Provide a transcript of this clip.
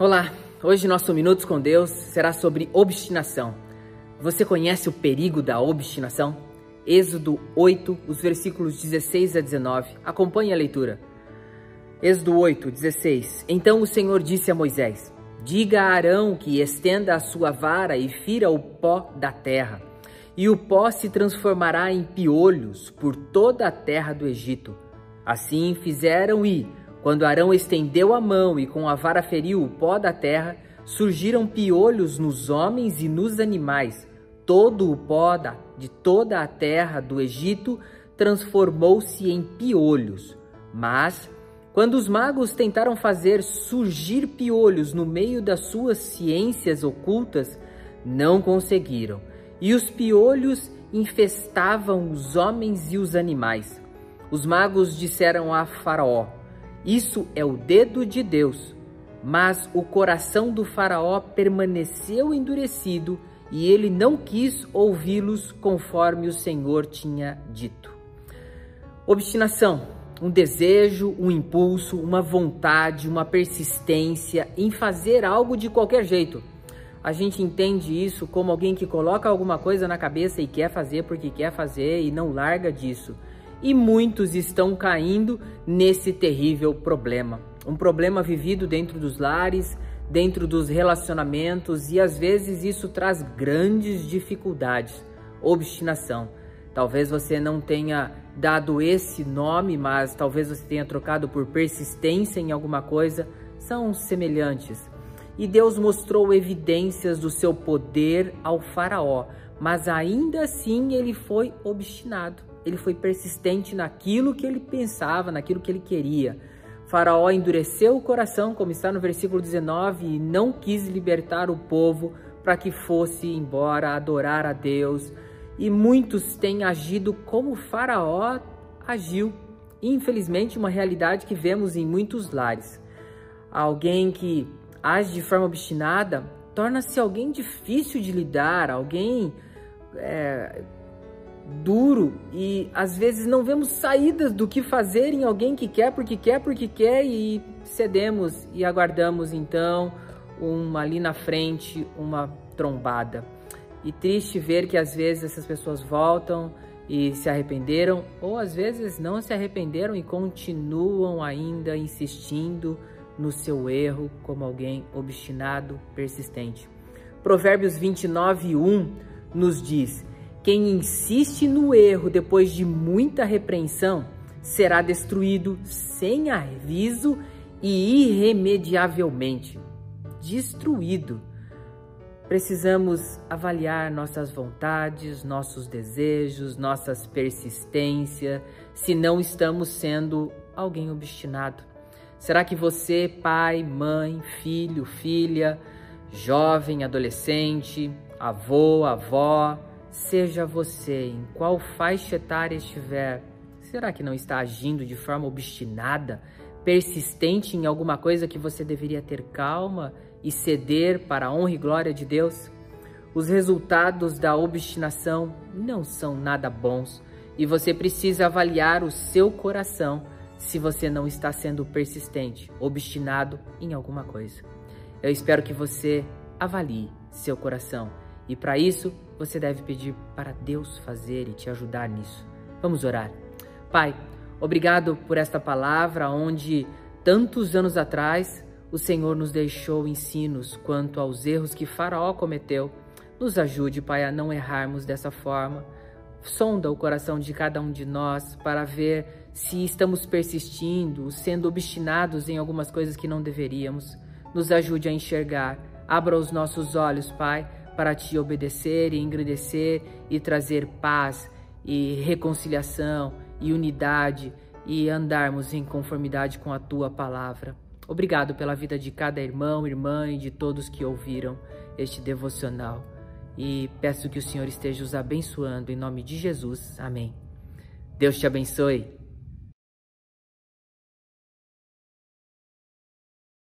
Olá, hoje nosso Minutos com Deus será sobre obstinação. Você conhece o perigo da obstinação? Êxodo 8, os versículos 16 a 19. Acompanhe a leitura. Êxodo 8, 16. Então o Senhor disse a Moisés: Diga a Arão que estenda a sua vara e fira o pó da terra, e o pó se transformará em piolhos por toda a terra do Egito. Assim fizeram e quando Arão estendeu a mão e com a vara feriu o pó da terra, surgiram piolhos nos homens e nos animais. Todo o pó de toda a terra do Egito transformou-se em piolhos. Mas, quando os magos tentaram fazer surgir piolhos no meio das suas ciências ocultas, não conseguiram. E os piolhos infestavam os homens e os animais. Os magos disseram a Faraó: isso é o dedo de Deus. Mas o coração do Faraó permaneceu endurecido e ele não quis ouvi-los conforme o Senhor tinha dito. Obstinação, um desejo, um impulso, uma vontade, uma persistência em fazer algo de qualquer jeito. A gente entende isso como alguém que coloca alguma coisa na cabeça e quer fazer porque quer fazer e não larga disso e muitos estão caindo nesse terrível problema. Um problema vivido dentro dos lares, dentro dos relacionamentos e às vezes isso traz grandes dificuldades. Obstinação. Talvez você não tenha dado esse nome, mas talvez você tenha trocado por persistência em alguma coisa. São semelhantes. E Deus mostrou evidências do seu poder ao Faraó, mas ainda assim ele foi obstinado ele foi persistente naquilo que ele pensava, naquilo que ele queria. Faraó endureceu o coração, como está no versículo 19, e não quis libertar o povo para que fosse embora adorar a Deus. E muitos têm agido como Faraó agiu. Infelizmente, uma realidade que vemos em muitos lares. Alguém que age de forma obstinada torna-se alguém difícil de lidar, alguém é, duro e às vezes não vemos saídas do que fazer em alguém que quer porque quer porque quer e cedemos e aguardamos então uma ali na frente uma trombada. E triste ver que às vezes essas pessoas voltam e se arrependeram ou às vezes não se arrependeram e continuam ainda insistindo no seu erro como alguém obstinado, persistente. Provérbios 29, 1 nos diz: quem insiste no erro depois de muita repreensão será destruído sem aviso e irremediavelmente. Destruído. Precisamos avaliar nossas vontades, nossos desejos, nossas persistências, se não estamos sendo alguém obstinado. Será que você, pai, mãe, filho, filha, jovem, adolescente, avô, avó, Seja você em qual faixa etária estiver, será que não está agindo de forma obstinada, persistente em alguma coisa que você deveria ter calma e ceder para a honra e glória de Deus? Os resultados da obstinação não são nada bons e você precisa avaliar o seu coração se você não está sendo persistente, obstinado em alguma coisa. Eu espero que você avalie seu coração e para isso, você deve pedir para Deus fazer e te ajudar nisso. Vamos orar. Pai, obrigado por esta palavra onde tantos anos atrás o Senhor nos deixou ensinos quanto aos erros que Faraó cometeu. Nos ajude, Pai, a não errarmos dessa forma. Sonda o coração de cada um de nós para ver se estamos persistindo, sendo obstinados em algumas coisas que não deveríamos. Nos ajude a enxergar. Abra os nossos olhos, Pai, para te obedecer e engrandecer e trazer paz e reconciliação e unidade e andarmos em conformidade com a tua palavra. Obrigado pela vida de cada irmão, irmã e de todos que ouviram este devocional. E peço que o Senhor esteja os abençoando em nome de Jesus. Amém. Deus te abençoe.